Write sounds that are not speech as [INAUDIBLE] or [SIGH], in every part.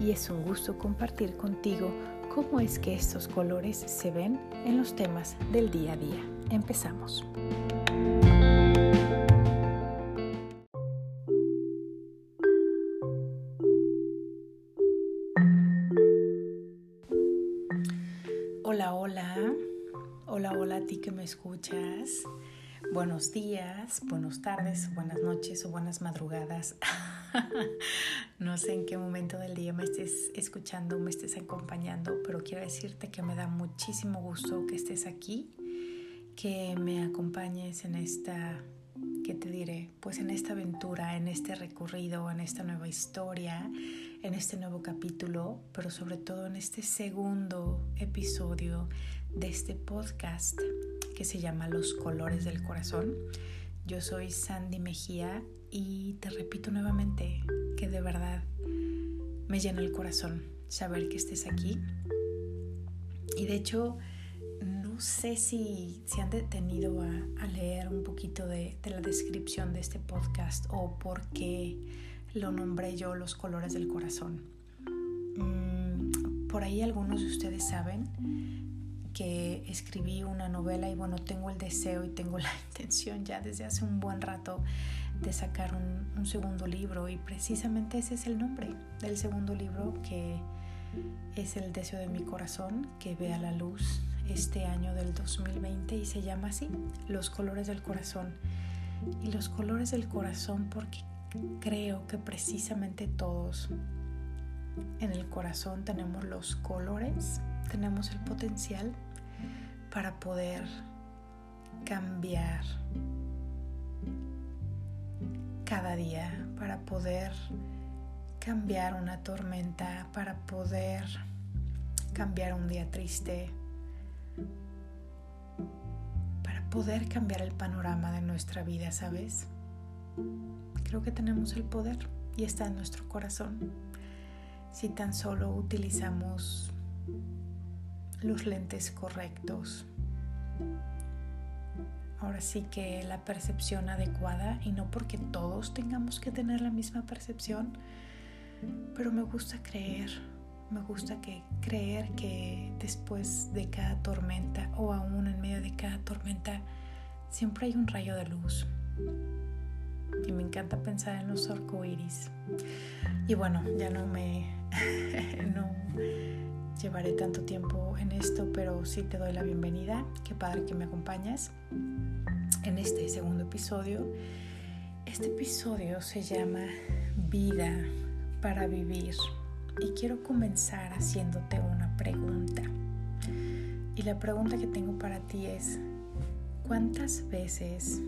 y es un gusto compartir contigo cómo es que estos colores se ven en los temas del día a día. Empezamos. Hola, hola. Hola, hola a ti que me escuchas. Buenos días, buenas tardes, buenas noches o buenas madrugadas. [LAUGHS] [LAUGHS] no sé en qué momento del día me estés escuchando, me estés acompañando, pero quiero decirte que me da muchísimo gusto que estés aquí, que me acompañes en esta, ¿qué te diré? Pues en esta aventura, en este recorrido, en esta nueva historia, en este nuevo capítulo, pero sobre todo en este segundo episodio de este podcast que se llama Los colores del corazón. Yo soy Sandy Mejía y te repito nuevamente que de verdad me llena el corazón saber que estés aquí. Y de hecho, no sé si se han detenido a, leer un poquito de, la descripción de este podcast o por qué lo nombré yo Los colores del corazón. Mm, por ahí algunos de ustedes saben que escribí una novela y bueno, tengo el deseo y tengo [LAUGHS] la intención ya desde hace un buen rato de sacar un, segundo libro y precisamente ese es el nombre del segundo libro que es el deseo de mi corazón que ve a la luz este año del 2020 y se llama así, Los colores del corazón. Y los colores del corazón porque creo que precisamente todos en el corazón tenemos los colores, tenemos el potencial para poder cambiar cada día, para poder cambiar una tormenta, para poder cambiar un día triste, para poder cambiar el panorama de nuestra vida, ¿sabes? Creo que tenemos el poder y está en nuestro corazón. Si tan solo utilizamos los lentes correctos. Ahora sí que la percepción adecuada y no porque todos tengamos que tener la misma percepción, pero me gusta creer, me gusta que creer que después de cada tormenta o aún en medio de cada tormenta siempre hay un rayo de luz. Y me encanta pensar en los arcoíris. Y bueno, ya no me [LAUGHS] no llevaré tanto tiempo en esto, pero sí te doy la bienvenida. Qué padre que me acompañes en este segundo episodio. Este episodio se llama Vida para Vivir y quiero comenzar haciéndote una pregunta. Y la pregunta que tengo para ti es, ¿cuántas veces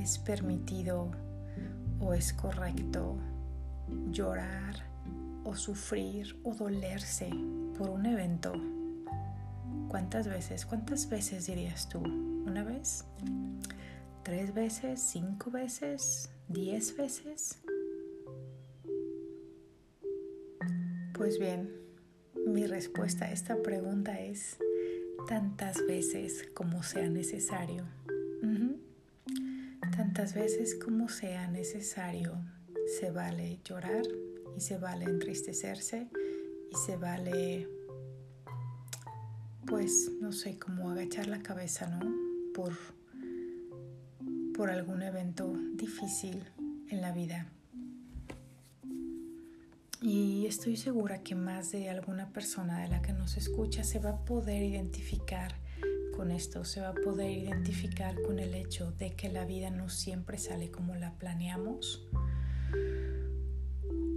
es permitido o es correcto llorar o sufrir o dolerse por un evento, ¿cuántas veces? ¿Cuántas veces dirías tú? ¿Una vez? ¿Tres veces? ¿Cinco veces? ¿Diez veces? Pues bien, mi respuesta a esta pregunta es tantas veces como sea necesario. Tantas veces como sea necesario. Se vale llorar y se vale entristecerse se vale, pues, no sé, como agachar la cabeza, ¿no? Por, por algún evento difícil en la vida. Y estoy segura que más de alguna persona de la que nos escucha se va a poder identificar con esto, se va a poder identificar con el hecho de que la vida no siempre sale como la planeamos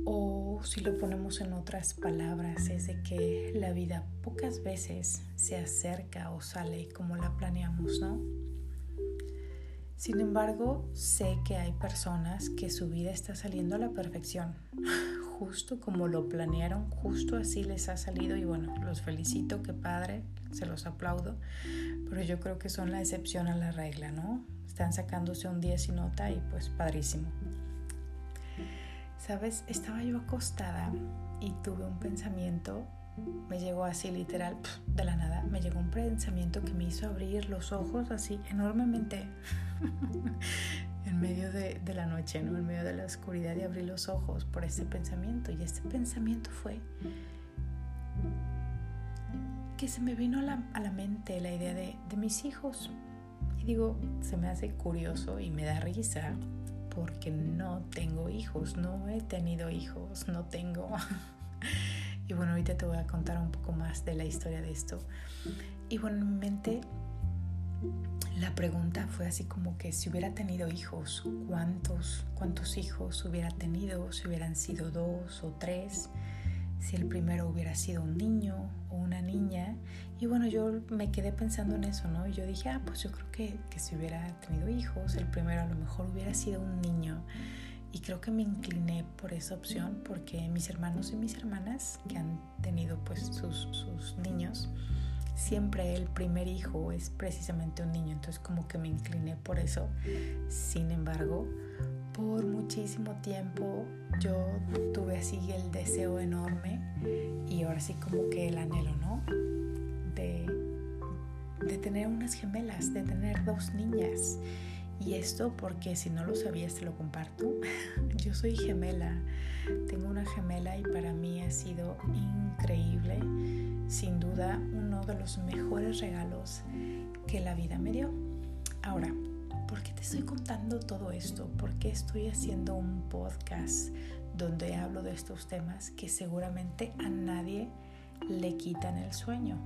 o si lo ponemos en otras palabras, es de que la vida pocas veces se acerca o sale como la planeamos, ¿no? Sin embargo, sé que hay personas que su vida está saliendo a la perfección, [LAUGHS] justo como lo planearon, justo así les ha salido y bueno, los felicito, qué padre, se los aplaudo, pero yo creo que son la excepción a la regla, ¿no? Están sacándose un día sin nota y pues padrísimo. Sabes, estaba yo acostada y tuve un pensamiento, me llegó así literal, de la nada, me llegó un pensamiento que me hizo abrir los ojos así enormemente [LAUGHS] en medio de, la noche, ¿no? en medio de la oscuridad y abrí los ojos por ese pensamiento. Y este pensamiento fue que se me vino a la, mente la idea de, de mis hijos. Y digo, se me hace curioso y me da risa porque no tengo hijos, no he tenido hijos, no tengo. [LAUGHS] y bueno, ahorita te voy a contar un poco más de la historia de esto. Y bueno, en mi mente la pregunta fue así como que si hubiera tenido hijos, ¿cuántos, cuántos hijos hubiera tenido? Si hubieran sido dos o tres, si el primero hubiera sido un niño o una niña. Y bueno, yo me quedé pensando en eso, ¿no? Y yo dije, ah, pues yo creo que, que si hubiera tenido hijos, el primero a lo mejor hubiera sido un niño. Y creo que me incliné por esa opción porque mis hermanos y mis hermanas que han tenido pues sus, sus niños, siempre el primer hijo es precisamente un niño, entonces como que me incliné por eso. Sin embargo, por muchísimo tiempo yo tuve así el deseo enorme y ahora sí como que el anhelo, ¿no? De, de tener unas gemelas, de tener dos niñas. Y esto porque si no lo sabías te lo comparto. [LAUGHS] Yo soy gemela, tengo una gemela y para mí ha sido increíble sin duda uno de los mejores regalos que la vida me dio. Ahora, ¿por qué te estoy contando todo esto? ¿Por qué estoy haciendo un podcast donde hablo de estos temas que seguramente a nadie le quitan el sueño?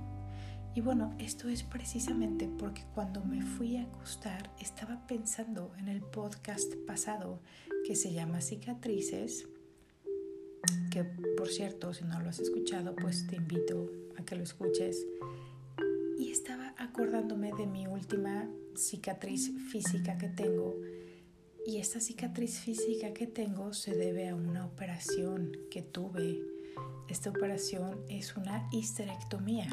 Y bueno, esto es precisamente porque cuando me fui a acostar estaba pensando en el podcast pasado que se llama Cicatrices, que por cierto, si no lo has escuchado, pues te invito a que lo escuches. Acordándome de mi última cicatriz física que tengo. Y esta cicatriz física que tengo se debe a una operación que tuve. Esta operación es una histerectomía.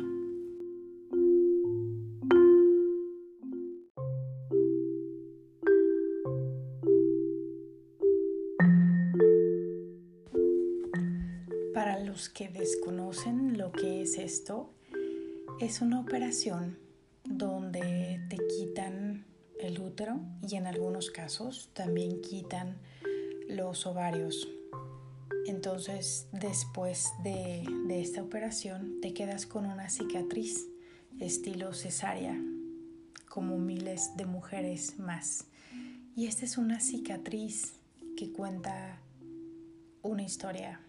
Para los que desconocen lo que es esto, es una operación donde te quitan el útero y en algunos casos también quitan los ovarios. Entonces después de, de esta operación te quedas con una cicatriz estilo cesárea, como miles de mujeres más. Y esta es una cicatriz que cuenta una historia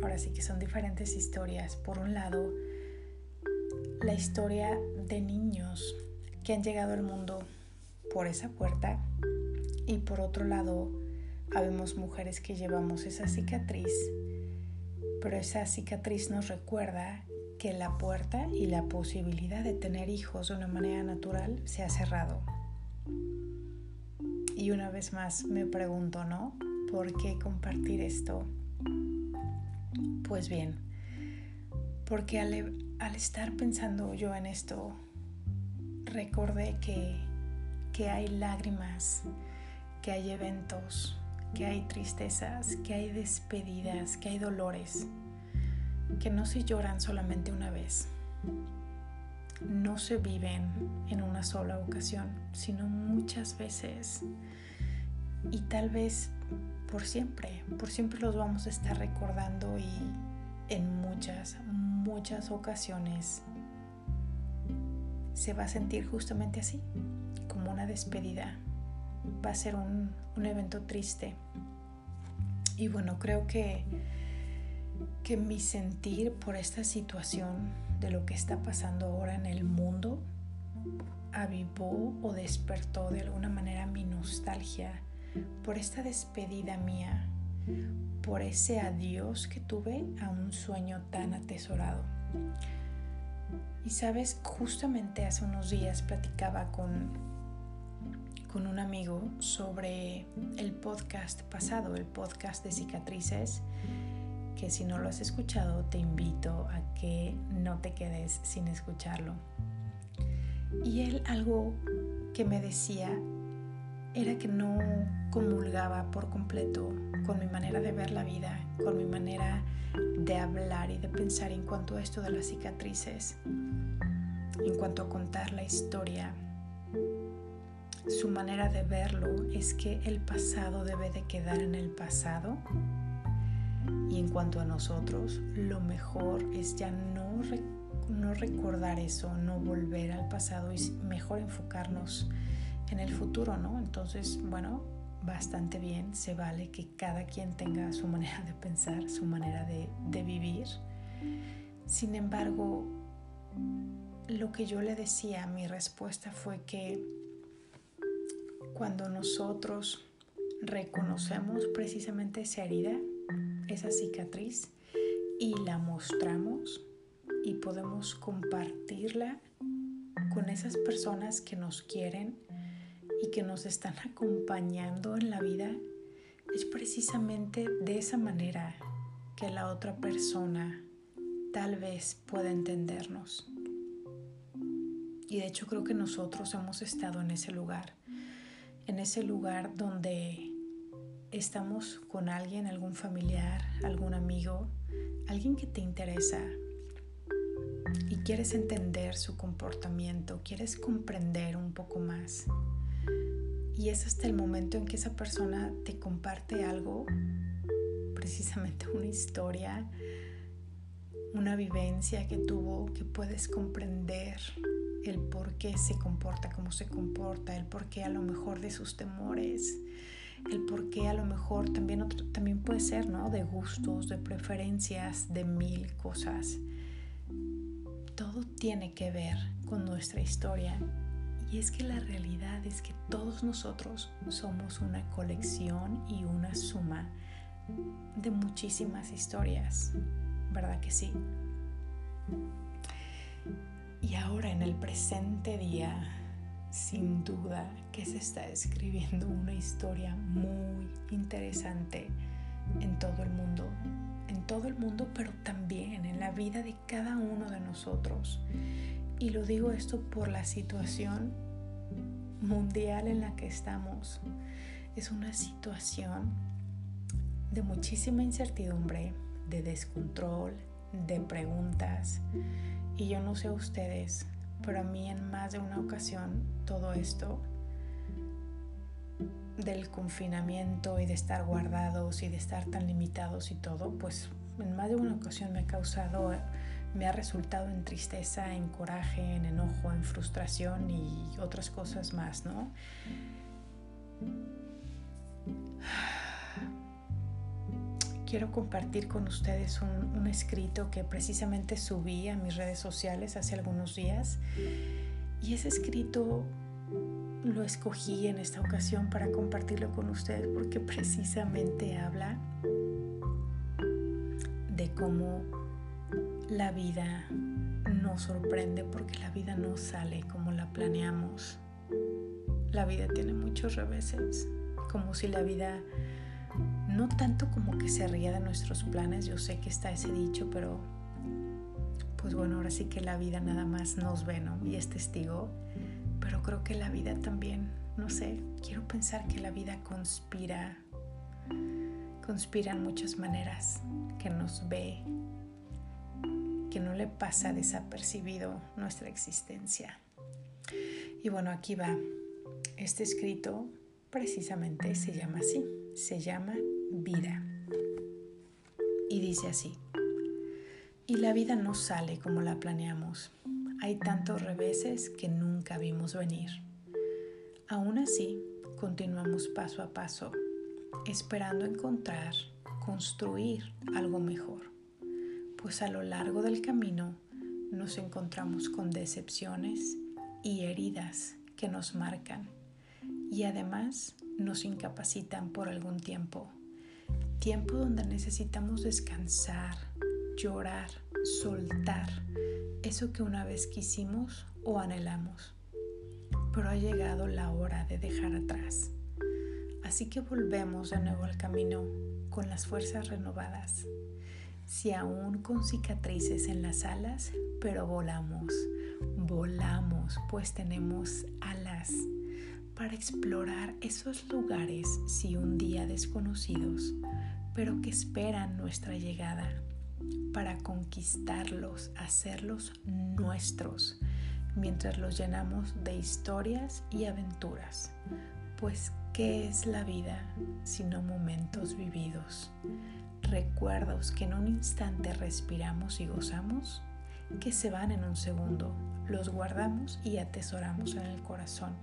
ahora sí que son diferentes historias. Por un lado, la historia de niños que han llegado al mundo por esa puerta y por otro lado, habemos mujeres que llevamos esa cicatriz, pero esa cicatriz nos recuerda que la puerta y la posibilidad de tener hijos de una manera natural se ha cerrado. Y una vez más me pregunto, ¿no? ¿Por qué compartir esto? Pues bien, porque al, estar pensando yo en esto, recordé que, que hay lágrimas, que hay eventos, que hay tristezas, que hay despedidas, que hay dolores, que no se lloran solamente una vez, no se viven en una sola ocasión, sino muchas veces. Y tal vez por siempre, por siempre los vamos a estar recordando y en muchas, muchas ocasiones se va a sentir justamente así, como una despedida. Va a ser un, un evento triste. Y bueno, creo que, que mi sentir por esta situación de lo que está pasando ahora en el mundo avivó o despertó de alguna manera mi nostalgia por esta despedida mía, por ese adiós que tuve a un sueño tan atesorado. Y sabes, justamente hace unos días platicaba con, con un amigo sobre el podcast pasado, el podcast de cicatrices, que si no lo has escuchado te invito a que no te quedes sin escucharlo. Y él algo que me decía era que no comulgaba por completo con mi manera de ver la vida, con mi manera de hablar y de pensar en cuanto a esto de las cicatrices, en cuanto a contar la historia. Su manera de verlo es que el pasado debe de quedar en el pasado y en cuanto a nosotros, lo mejor es ya no, no recordar eso, no volver al pasado y mejor enfocarnos en el futuro, ¿no? Entonces, bueno, bastante bien, se vale que cada quien tenga su manera de pensar, su manera de, de vivir. Sin embargo, lo que yo le decía, mi respuesta fue que cuando nosotros reconocemos precisamente esa herida, esa cicatriz, y la mostramos y podemos compartirla con esas personas que nos quieren, y que nos están acompañando en la vida, es precisamente de esa manera que la otra persona tal vez pueda entendernos. Y de hecho creo que nosotros hemos estado en ese lugar, en ese lugar donde estamos con alguien, algún familiar, algún amigo, alguien que te interesa y quieres entender su comportamiento, quieres comprender un poco más. Y es hasta el momento en que esa persona te comparte algo, precisamente una historia, una vivencia que tuvo, que puedes comprender el por qué se comporta como se comporta, el por qué a lo mejor de sus temores, el por qué a lo mejor también, también puede ser, ¿no? De gustos, de preferencias, de mil cosas. Todo tiene que ver con nuestra historia y es que la realidad es que todos nosotros somos una colección y una suma de muchísimas historias, ¿verdad que sí? Y ahora en el presente día, sin duda que se está escribiendo una historia muy interesante en todo el mundo, en todo el mundo, pero también en la vida de cada uno de nosotros. Y lo digo esto por la situación mundial en la que estamos. Es una situación de muchísima incertidumbre, de descontrol, de preguntas. Y yo no sé ustedes, pero a mí en más de una ocasión todo esto del confinamiento y de estar guardados y de estar tan limitados y todo, pues en más de una ocasión me ha causado me ha resultado en tristeza, en coraje, en enojo, en frustración y otras cosas más, ¿no? Quiero compartir con ustedes un, un, escrito que precisamente subí a mis redes sociales hace algunos días y ese escrito lo escogí en esta ocasión para compartirlo con ustedes porque precisamente habla de cómo la vida nos sorprende porque la vida no sale como la planeamos. La vida tiene muchos reveses, como si la vida no tanto como que se ría de nuestros planes, yo sé que está ese dicho, pero pues bueno, ahora sí que la vida nada más nos ve, ¿no? Y es testigo, pero creo que la vida también, no sé, quiero pensar que la vida conspira, conspira en muchas maneras, que nos ve, que no le pasa desapercibido nuestra existencia. Y bueno, aquí va. Este escrito precisamente se llama así, se llama vida. Y dice así, y la vida no sale como la planeamos. Hay tantos reveses que nunca vimos venir. Aún así, continuamos paso a paso, esperando encontrar, construir algo mejor pues a lo largo del camino nos encontramos con decepciones y heridas que nos marcan y además nos incapacitan por algún tiempo. Tiempo donde necesitamos descansar, llorar, soltar eso que una vez quisimos o anhelamos. Pero ha llegado la hora de dejar atrás. Así que volvemos de nuevo al camino con las fuerzas renovadas si aún con cicatrices en las alas, pero volamos, volamos, pues tenemos alas para explorar esos lugares, si un día desconocidos, pero que esperan nuestra llegada, para conquistarlos, hacerlos nuestros, mientras los llenamos de historias y aventuras. Pues, ¿qué es la vida sino momentos vividos? Recuerdos que en un instante respiramos y gozamos, que se van en un segundo, los guardamos y atesoramos en el corazón.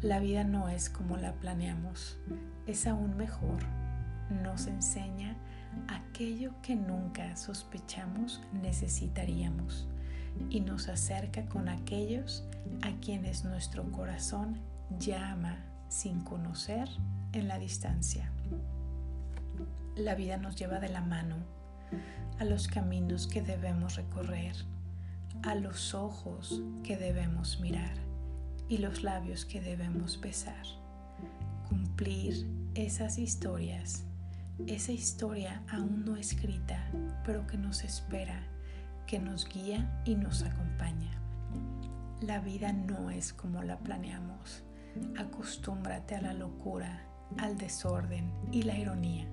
La vida no es como la planeamos, es aún mejor. Nos enseña aquello que nunca sospechamos necesitaríamos y nos acerca con aquellos a quienes nuestro corazón llama sin conocer en la distancia. La vida nos lleva de la mano a los caminos que debemos recorrer, a los ojos que debemos mirar y los labios que debemos besar. Cumplir esas historias, esa historia aún no escrita, pero que nos espera, que nos guía y nos acompaña. La vida no es como la planeamos. Acostúmbrate a la locura, al desorden y la ironía.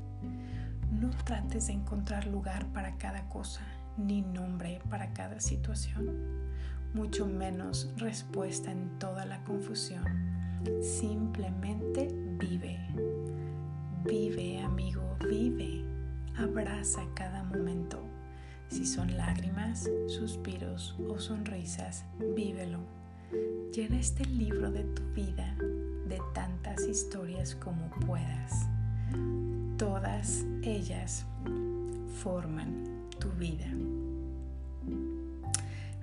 No trates de encontrar lugar para cada cosa, ni nombre para cada situación, mucho menos respuesta en toda la confusión. Simplemente vive. Vive, amigo, vive. Abraza cada momento. Si son lágrimas, suspiros o sonrisas, vívelo. Llena este libro de tu vida de tantas historias como puedas. Todas ellas forman tu vida.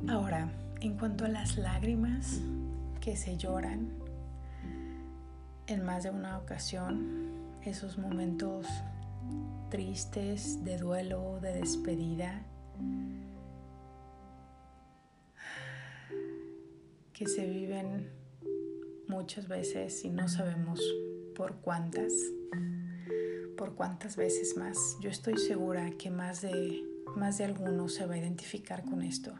Ahora, en cuanto a las lágrimas que se lloran, en más de una ocasión, esos momentos tristes de duelo, de despedida, que se viven muchas veces y no sabemos por cuántas por cuántas veces más. Yo estoy segura que más de, más de alguno se va a identificar con esto.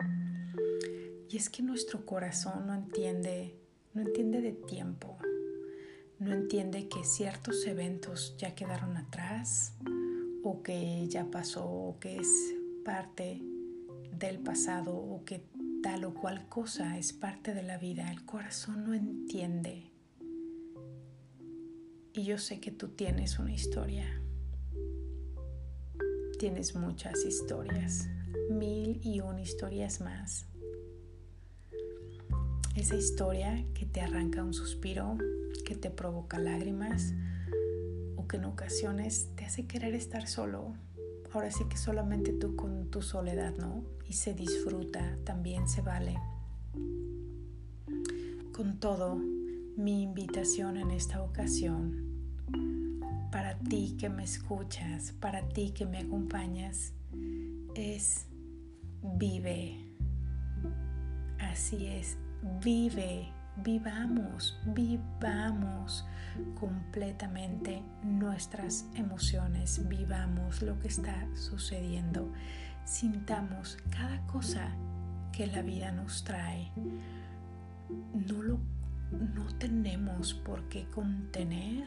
Y es que nuestro corazón no entiende, no entiende de tiempo, no entiende que ciertos eventos ya quedaron atrás o que ya pasó o que es parte del pasado o que tal o cual cosa es parte de la vida. El corazón no entiende y yo sé que tú tienes una historia. Tienes muchas historias, mil y una historias más. Esa historia que te arranca un suspiro, que te provoca lágrimas o que en ocasiones te hace querer estar solo. Ahora sí que solamente tú con tu soledad, ¿no? Y se disfruta, también se vale. Con todo, mi invitación en esta ocasión para ti que me escuchas, para ti que me acompañas, es vive. Así es, vive, vivamos, vivamos completamente nuestras emociones, vivamos lo que está sucediendo, sintamos cada cosa que la vida nos trae. No lo no tenemos por qué contener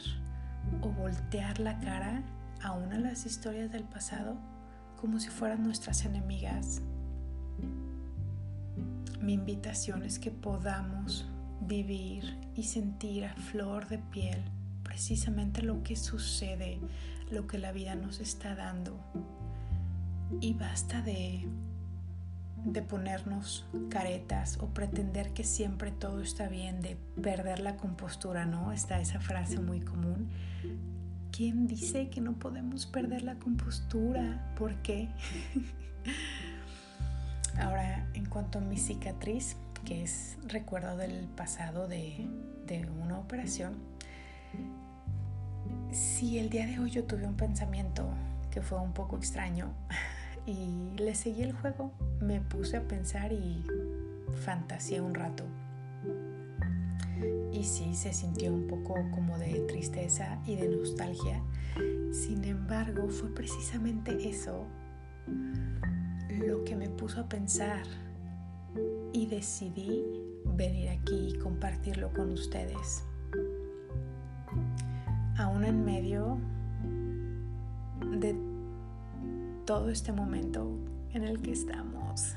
o voltear la cara a una de las historias del pasado como si fueran nuestras enemigas. Mi invitación es que podamos vivir y sentir a flor de piel precisamente lo que sucede, lo que la vida nos está dando. Y basta de de ponernos caretas o pretender que siempre todo está bien, de perder la compostura, ¿no? Está esa frase muy común. ¿Quién dice que no podemos perder la compostura? ¿Por qué? [LAUGHS] Ahora, en cuanto a mi cicatriz, que es recuerdo del pasado de, una operación, si el día de hoy yo tuve un pensamiento que fue un poco extraño, [LAUGHS] y le seguí el juego. Me puse a pensar y fantaseé un rato. Y sí, se sintió un poco como de tristeza y de nostalgia. Sin embargo, fue precisamente eso lo que me puso a pensar y decidí venir aquí y compartirlo con ustedes. Aún en medio todo este momento en el que estamos,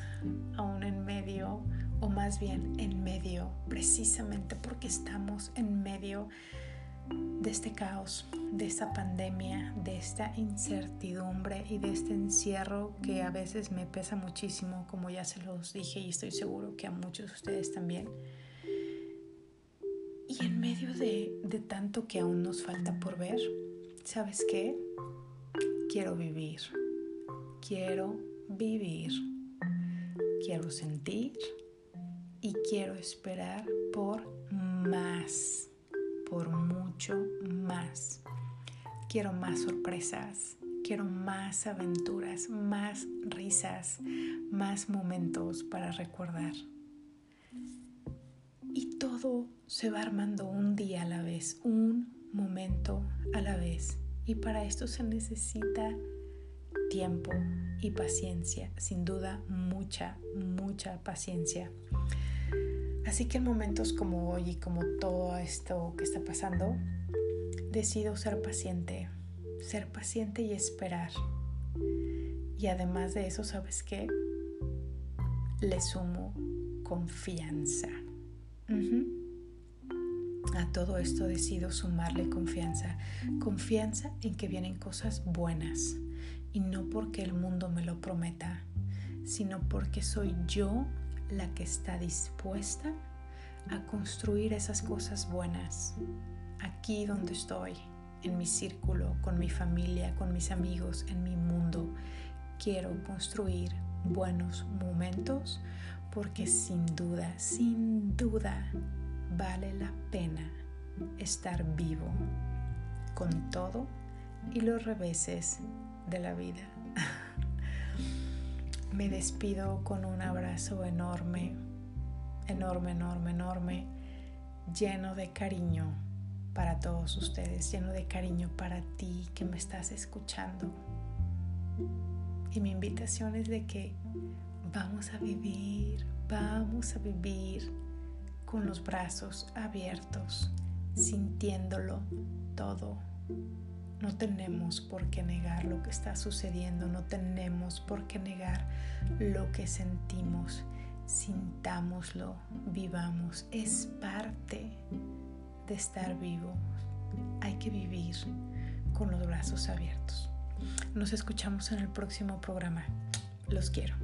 aún en medio, o más bien en medio, precisamente porque estamos en medio de este caos, de esta pandemia, de esta incertidumbre y de este encierro que a veces me pesa muchísimo, como ya se los dije y estoy seguro que a muchos de ustedes también. Y en medio de, de tanto que aún nos falta por ver, ¿sabes qué? Quiero vivir, quiero vivir, quiero sentir y quiero esperar por más por mucho más. Quiero más sorpresas, quiero más aventuras, más risas, más momentos para recordar. Y todo se va armando un día a la vez, un momento a la vez. Y para esto se necesita tiempo y paciencia, sin duda mucha, mucha paciencia. Así que en momentos como hoy y como todo esto que está pasando, decido ser paciente, ser paciente y esperar. Y además de eso, ¿sabes qué? Le sumo confianza. A todo esto decido sumarle confianza. Confianza en que vienen cosas buenas. Y no porque el mundo me lo prometa, sino porque soy yo la que está dispuesta a construir esas cosas buenas aquí donde estoy, en mi círculo, con mi familia, con mis amigos, en mi mundo. Quiero construir buenos momentos porque sin duda, sin duda, vale la pena estar vivo con todo y los reveses de la vida. [LAUGHS] Me despido con un abrazo enorme, enorme, enorme, enorme, lleno de cariño para todos ustedes, lleno de cariño para ti que me estás escuchando. Y mi invitación es de que vamos a vivir, vamos a vivir con los brazos abiertos, sintiéndolo todo no tenemos por qué negar lo que está sucediendo, no tenemos por qué negar lo que sentimos. Sintámoslo, vivamos, es parte de estar vivo. Hay que vivir con los brazos abiertos. Nos escuchamos en el próximo programa. Los quiero.